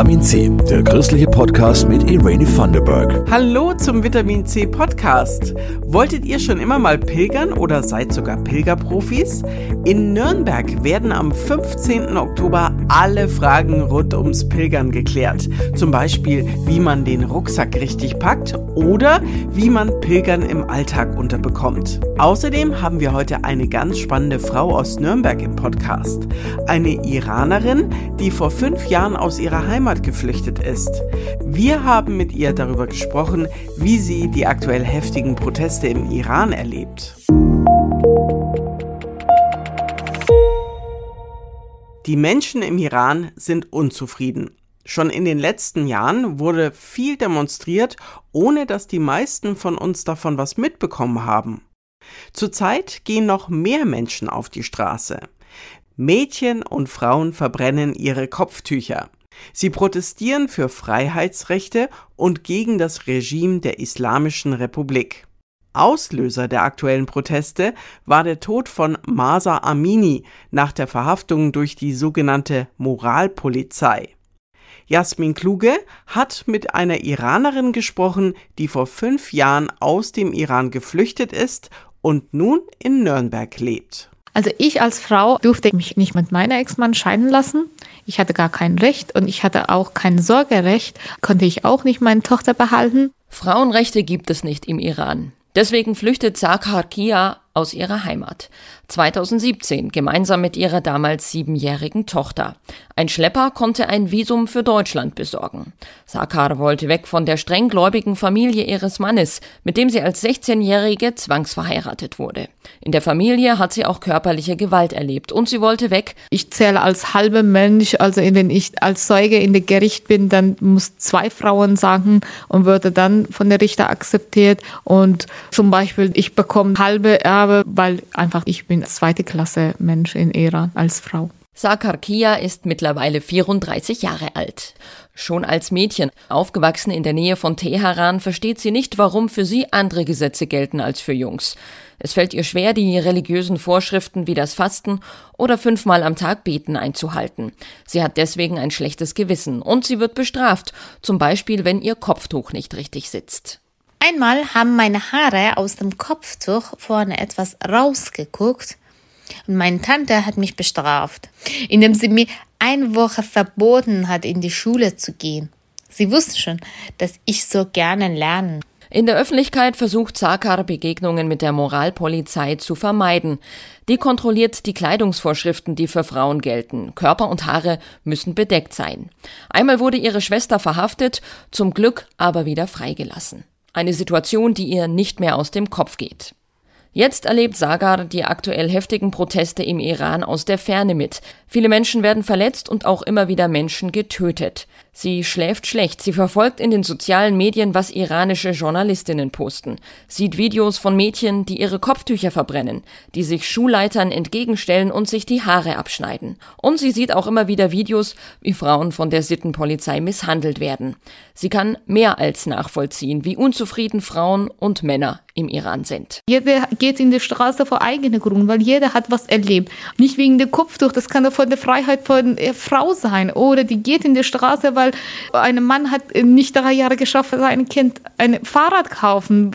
Vitamin C, der christliche Podcast mit Irene Thunderberg. Hallo zum Vitamin C Podcast. Wolltet ihr schon immer mal pilgern oder seid sogar Pilgerprofis? In Nürnberg werden am 15. Oktober alle Fragen rund ums Pilgern geklärt. Zum Beispiel, wie man den Rucksack richtig packt oder wie man Pilgern im Alltag unterbekommt. Außerdem haben wir heute eine ganz spannende Frau aus Nürnberg im Podcast. Eine Iranerin, die vor fünf Jahren aus ihrer Heimat geflüchtet ist. Wir haben mit ihr darüber gesprochen, wie sie die aktuell heftigen Proteste im Iran erlebt. Die Menschen im Iran sind unzufrieden. Schon in den letzten Jahren wurde viel demonstriert, ohne dass die meisten von uns davon was mitbekommen haben. Zurzeit gehen noch mehr Menschen auf die Straße. Mädchen und Frauen verbrennen ihre Kopftücher. Sie protestieren für Freiheitsrechte und gegen das Regime der Islamischen Republik. Auslöser der aktuellen Proteste war der Tod von Masa Amini nach der Verhaftung durch die sogenannte Moralpolizei. Jasmin Kluge hat mit einer Iranerin gesprochen, die vor fünf Jahren aus dem Iran geflüchtet ist und nun in Nürnberg lebt. Also ich als Frau durfte mich nicht mit meiner Ex-Mann scheiden lassen. Ich hatte gar kein Recht und ich hatte auch kein Sorgerecht. Konnte ich auch nicht meine Tochter behalten. Frauenrechte gibt es nicht im Iran. Deswegen flüchtet Sakar Kia aus ihrer Heimat. 2017 gemeinsam mit ihrer damals siebenjährigen Tochter. Ein Schlepper konnte ein Visum für Deutschland besorgen. Sakar wollte weg von der strenggläubigen Familie ihres Mannes, mit dem sie als 16-Jährige zwangsverheiratet wurde. In der Familie hat sie auch körperliche Gewalt erlebt und sie wollte weg. Ich zähle als halber Mensch, also wenn ich als Zeuge in der Gericht bin, dann muss zwei Frauen sagen und würde dann von der Richter akzeptiert und zum Beispiel ich bekomme halbe Erbe, weil einfach ich bin zweite Klasse Mensch in Iran als Frau. Sakar Kia ist mittlerweile 34 Jahre alt. Schon als Mädchen, aufgewachsen in der Nähe von Teheran, versteht sie nicht, warum für sie andere Gesetze gelten als für Jungs. Es fällt ihr schwer, die religiösen Vorschriften wie das Fasten oder fünfmal am Tag beten einzuhalten. Sie hat deswegen ein schlechtes Gewissen und sie wird bestraft, zum Beispiel wenn ihr Kopftuch nicht richtig sitzt. Einmal haben meine Haare aus dem Kopftuch vorne etwas rausgeguckt und meine Tante hat mich bestraft, indem sie mir eine Woche verboten hat, in die Schule zu gehen. Sie wusste schon, dass ich so gerne lernen. In der Öffentlichkeit versucht Sakar Begegnungen mit der Moralpolizei zu vermeiden. Die kontrolliert die Kleidungsvorschriften, die für Frauen gelten. Körper und Haare müssen bedeckt sein. Einmal wurde ihre Schwester verhaftet, zum Glück aber wieder freigelassen. Eine Situation, die ihr nicht mehr aus dem Kopf geht. Jetzt erlebt Sagar die aktuell heftigen Proteste im Iran aus der Ferne mit. Viele Menschen werden verletzt und auch immer wieder Menschen getötet. Sie schläft schlecht. Sie verfolgt in den sozialen Medien, was iranische Journalistinnen posten. Sieht Videos von Mädchen, die ihre Kopftücher verbrennen, die sich Schulleitern entgegenstellen und sich die Haare abschneiden. Und sie sieht auch immer wieder Videos, wie Frauen von der Sittenpolizei misshandelt werden. Sie kann mehr als nachvollziehen, wie unzufrieden Frauen und Männer im Iran sind. Jeder geht in die Straße vor eigenem Grund, weil jeder hat was erlebt. Nicht wegen der Kopftuch, das kann von der Freiheit von der Frau sein. Oder die geht in die Straße, weil ein Mann hat nicht drei Jahre geschafft, sein Kind ein Fahrrad kaufen.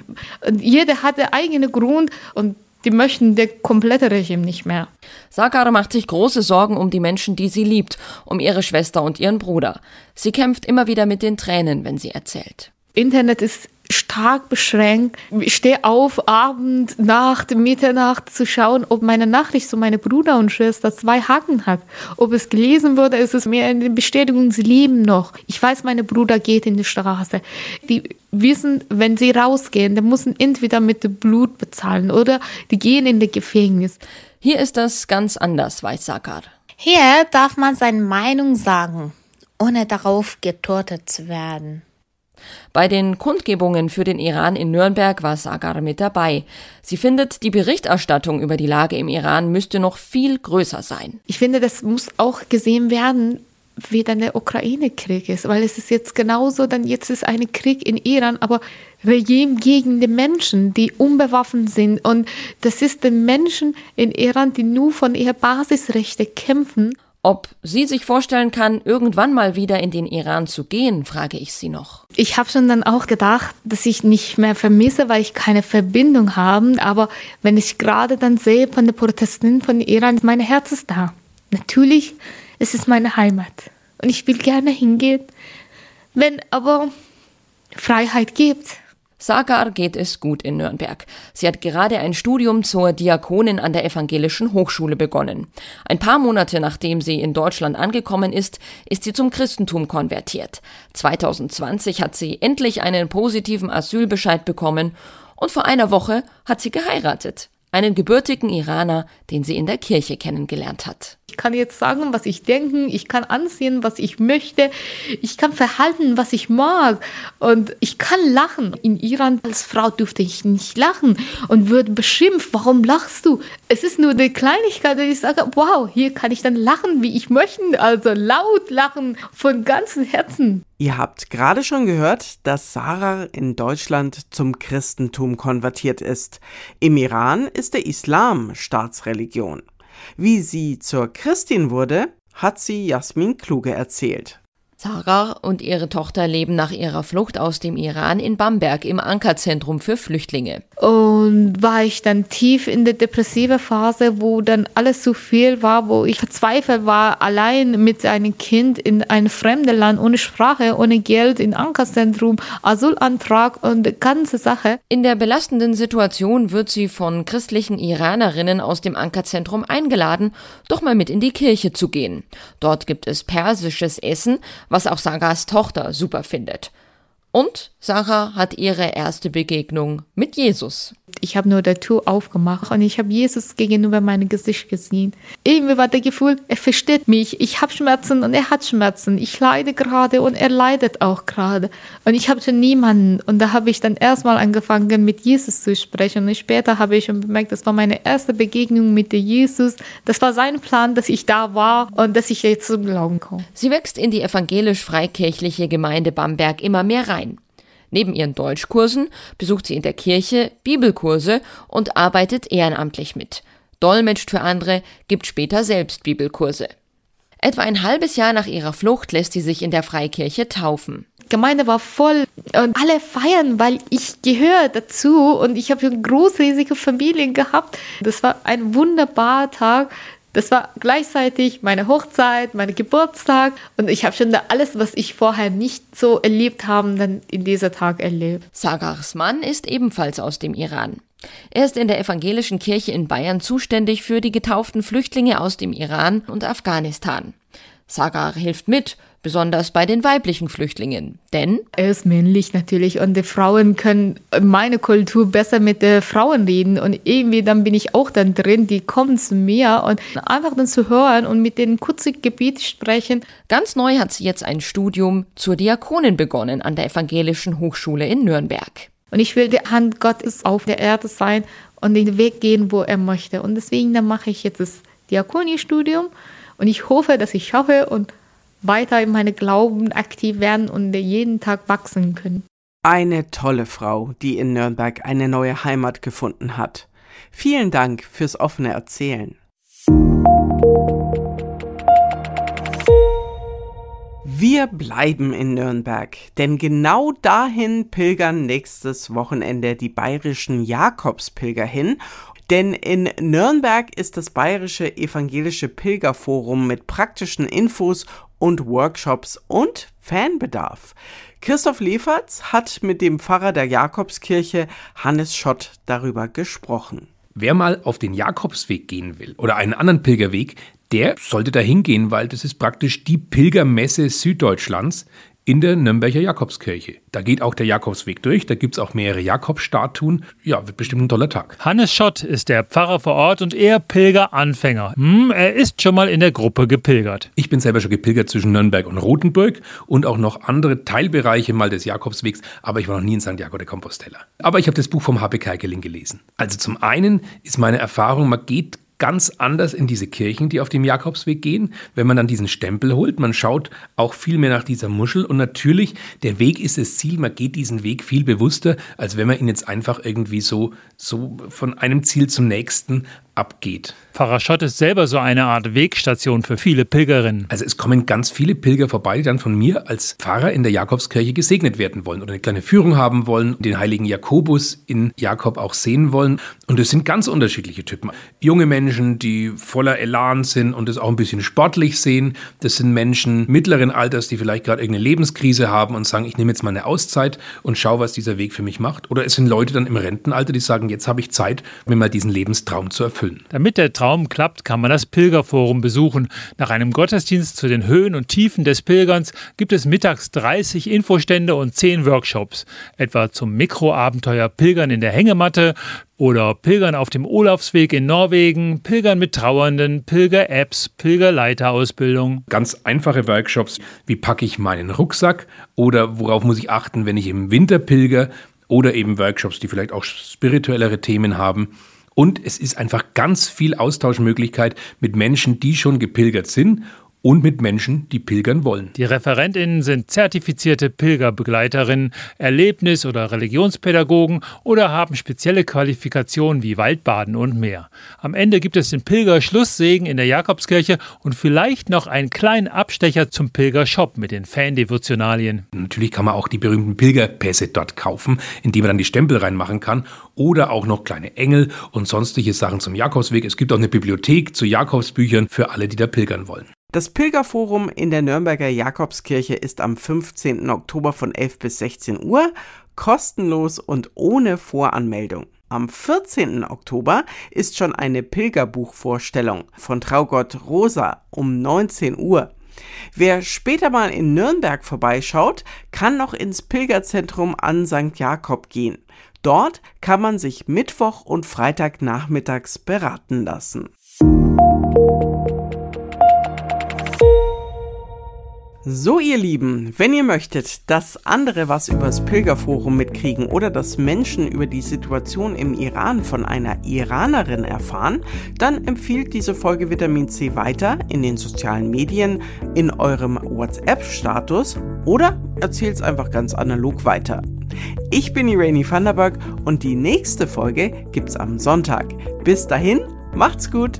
Jeder hat den eigenen Grund und die möchten der komplette Regime nicht mehr. Sakar macht sich große Sorgen um die Menschen, die sie liebt, um ihre Schwester und ihren Bruder. Sie kämpft immer wieder mit den Tränen, wenn sie erzählt. Internet ist stark beschränkt. Ich stehe auf, Abend, Nacht, Mitternacht zu schauen, ob meine Nachricht zu meinem Bruder und Schwester zwei Haken hat. Ob es gelesen wurde, ist es mir eine Bestätigung, sie leben noch. Ich weiß, meine Bruder geht in die Straße. Die wissen, wenn sie rausgehen, dann müssen entweder mit Blut bezahlen oder die gehen in das Gefängnis. Hier ist das ganz anders, weiß Sakar. Hier darf man seine Meinung sagen, ohne darauf getortet zu werden. Bei den Kundgebungen für den Iran in Nürnberg war Sagar mit dabei. Sie findet, die Berichterstattung über die Lage im Iran müsste noch viel größer sein. Ich finde, das muss auch gesehen werden, wie dann der Ukraine-Krieg ist, weil es ist jetzt genauso, dann jetzt ist ein Krieg in Iran, aber Regime gegen die Menschen, die unbewaffnet sind und das ist den Menschen in Iran, die nur von ihren Basisrechten kämpfen Ob sie sich vorstellen kann, irgendwann mal wieder in den Iran zu gehen, frage ich sie noch. Ich habe schon dann auch gedacht, dass ich nicht mehr vermisse, weil ich keine Verbindung habe. Aber wenn ich gerade dann sehe von den Protesten von Iran, mein Herz ist da. Natürlich ist es meine Heimat. Und ich will gerne hingehen, wenn aber Freiheit gibt. Sagar geht es gut in Nürnberg. Sie hat gerade ein Studium zur Diakonin an der Evangelischen Hochschule begonnen. Ein paar Monate nachdem sie in Deutschland angekommen ist, ist sie zum Christentum konvertiert. 2020 hat sie endlich einen positiven Asylbescheid bekommen und vor einer Woche hat sie geheiratet. Einen gebürtigen Iraner, den sie in der Kirche kennengelernt hat. Ich kann jetzt sagen, was ich denke, ich kann ansehen, was ich möchte, ich kann verhalten, was ich mag und ich kann lachen. In Iran als Frau durfte ich nicht lachen und würde beschimpft, warum lachst du? Es ist nur eine Kleinigkeit, ich sage, wow, hier kann ich dann lachen, wie ich möchte, also laut lachen von ganzem Herzen. Ihr habt gerade schon gehört, dass Sarah in Deutschland zum Christentum konvertiert ist. Im Iran ist der Islam Staatsreligion. Wie sie zur Christin wurde, hat sie Jasmin Kluge erzählt. Sarah und ihre Tochter leben nach ihrer Flucht aus dem Iran in Bamberg im Ankerzentrum für Flüchtlinge. Und war ich dann tief in der depressive Phase, wo dann alles zu viel war, wo ich verzweifelt war, allein mit einem Kind in ein fremdes Land, ohne Sprache, ohne Geld, in Ankerzentrum, Asylantrag und ganze Sache. In der belastenden Situation wird sie von christlichen Iranerinnen aus dem Ankerzentrum eingeladen, doch mal mit in die Kirche zu gehen. Dort gibt es persisches Essen, was auch Sagas Tochter super findet. Und Sarah hat ihre erste Begegnung mit Jesus. Ich habe nur der Tür aufgemacht und ich habe Jesus gegenüber meinem Gesicht gesehen. Irgendwie war das Gefühl, er versteht mich. Ich habe Schmerzen und er hat Schmerzen. Ich leide gerade und er leidet auch gerade. Und ich habe schon niemanden. Und da habe ich dann erstmal angefangen, mit Jesus zu sprechen. Und später habe ich schon bemerkt, das war meine erste Begegnung mit Jesus. Das war sein Plan, dass ich da war und dass ich jetzt zum Glauben komme. Sie wächst in die evangelisch-freikirchliche Gemeinde Bamberg immer mehr rein. Neben ihren Deutschkursen besucht sie in der Kirche Bibelkurse und arbeitet ehrenamtlich mit. Dolmetscht für andere, gibt später selbst Bibelkurse. Etwa ein halbes Jahr nach ihrer Flucht lässt sie sich in der Freikirche taufen. Gemeinde war voll und alle feiern, weil ich gehöre dazu und ich habe eine großriesige Familie gehabt. Das war ein wunderbarer Tag. Das war gleichzeitig meine Hochzeit, mein Geburtstag und ich habe schon alles, was ich vorher nicht so erlebt habe, dann in dieser Tag erlebt. Sagars Mann ist ebenfalls aus dem Iran. Er ist in der evangelischen Kirche in Bayern zuständig für die getauften Flüchtlinge aus dem Iran und Afghanistan. Sagar hilft mit, besonders bei den weiblichen Flüchtlingen. Denn er ist männlich natürlich und die Frauen können meine Kultur besser mit den Frauen reden und irgendwie dann bin ich auch dann drin, die kommen zu mir und einfach dann zu hören und mit denen kurze Gebiet sprechen. Ganz neu hat sie jetzt ein Studium zur Diakonin begonnen an der Evangelischen Hochschule in Nürnberg. Und ich will die Hand Gottes auf der Erde sein und den Weg gehen, wo er möchte. Und deswegen dann mache ich jetzt das Diakoniestudium und ich hoffe, dass ich schaffe und weiter in meine Glauben aktiv werden und jeden Tag wachsen können. Eine tolle Frau, die in Nürnberg eine neue Heimat gefunden hat. Vielen Dank fürs offene Erzählen. Wir bleiben in Nürnberg, denn genau dahin pilgern nächstes Wochenende die bayerischen Jakobspilger hin denn in Nürnberg ist das Bayerische Evangelische Pilgerforum mit praktischen Infos und Workshops und Fanbedarf. Christoph Leferz hat mit dem Pfarrer der Jakobskirche Hannes Schott darüber gesprochen. Wer mal auf den Jakobsweg gehen will oder einen anderen Pilgerweg, der sollte da hingehen, weil das ist praktisch die Pilgermesse Süddeutschlands in der Nürnberger Jakobskirche. Da geht auch der Jakobsweg durch, da gibt es auch mehrere Jakobstatuen. Ja, wird bestimmt ein toller Tag. Hannes Schott ist der Pfarrer vor Ort und er Pilgeranfänger. Hm, er ist schon mal in der Gruppe gepilgert. Ich bin selber schon gepilgert zwischen Nürnberg und Rothenburg und auch noch andere Teilbereiche mal des Jakobswegs, aber ich war noch nie in Santiago de Compostela. Aber ich habe das Buch vom H.P. Kerkeling gelesen. Also zum einen ist meine Erfahrung, man geht ganz anders in diese Kirchen, die auf dem Jakobsweg gehen, wenn man dann diesen Stempel holt. Man schaut auch viel mehr nach dieser Muschel und natürlich, der Weg ist das Ziel. Man geht diesen Weg viel bewusster, als wenn man ihn jetzt einfach irgendwie so, so von einem Ziel zum nächsten abgeht. Pfarrer Schott ist selber so eine Art Wegstation für viele Pilgerinnen. Also es kommen ganz viele Pilger vorbei, die dann von mir als Pfarrer in der Jakobskirche gesegnet werden wollen oder eine kleine Führung haben wollen, den heiligen Jakobus in Jakob auch sehen wollen. Und es sind ganz unterschiedliche Typen. Junge Menschen, die voller Elan sind und es auch ein bisschen sportlich sehen. Das sind Menschen mittleren Alters, die vielleicht gerade irgendeine Lebenskrise haben und sagen, ich nehme jetzt mal eine Auszeit und schaue, was dieser Weg für mich macht. Oder es sind Leute dann im Rentenalter, die sagen, jetzt habe ich Zeit, mir mal diesen Lebenstraum zu erfüllen. Damit der Traum klappt, kann man das Pilgerforum besuchen. Nach einem Gottesdienst zu den Höhen und Tiefen des Pilgerns gibt es mittags 30 Infostände und 10 Workshops, etwa zum Mikroabenteuer Pilgern in der Hängematte oder Pilgern auf dem Olafsweg in Norwegen, Pilgern mit Trauernden, Pilger-Apps, Pilgerleiterausbildung. Ganz einfache Workshops, wie packe ich meinen Rucksack oder worauf muss ich achten, wenn ich im Winter pilger oder eben Workshops, die vielleicht auch spirituellere Themen haben. Und es ist einfach ganz viel Austauschmöglichkeit mit Menschen, die schon gepilgert sind und mit Menschen, die pilgern wollen. Die Referentinnen sind zertifizierte Pilgerbegleiterinnen, Erlebnis- oder Religionspädagogen oder haben spezielle Qualifikationen wie Waldbaden und mehr. Am Ende gibt es den Pilgerschlusssegen in der Jakobskirche und vielleicht noch einen kleinen Abstecher zum Pilgershop mit den Fan-Devotionalien. Natürlich kann man auch die berühmten Pilgerpässe dort kaufen, in die man dann die Stempel reinmachen kann oder auch noch kleine Engel und sonstige Sachen zum Jakobsweg. Es gibt auch eine Bibliothek zu Jakobsbüchern für alle, die da pilgern wollen. Das Pilgerforum in der Nürnberger Jakobskirche ist am 15. Oktober von 11 bis 16 Uhr kostenlos und ohne Voranmeldung. Am 14. Oktober ist schon eine Pilgerbuchvorstellung von Traugott Rosa um 19 Uhr. Wer später mal in Nürnberg vorbeischaut, kann noch ins Pilgerzentrum an St. Jakob gehen. Dort kann man sich Mittwoch und Freitagnachmittags beraten lassen. So, ihr Lieben, wenn ihr möchtet, dass andere was übers Pilgerforum mitkriegen oder dass Menschen über die Situation im Iran von einer Iranerin erfahren, dann empfiehlt diese Folge Vitamin C weiter in den sozialen Medien, in eurem WhatsApp-Status oder erzählt es einfach ganz analog weiter. Ich bin Irene Vanderberg und die nächste Folge gibt's am Sonntag. Bis dahin, macht's gut!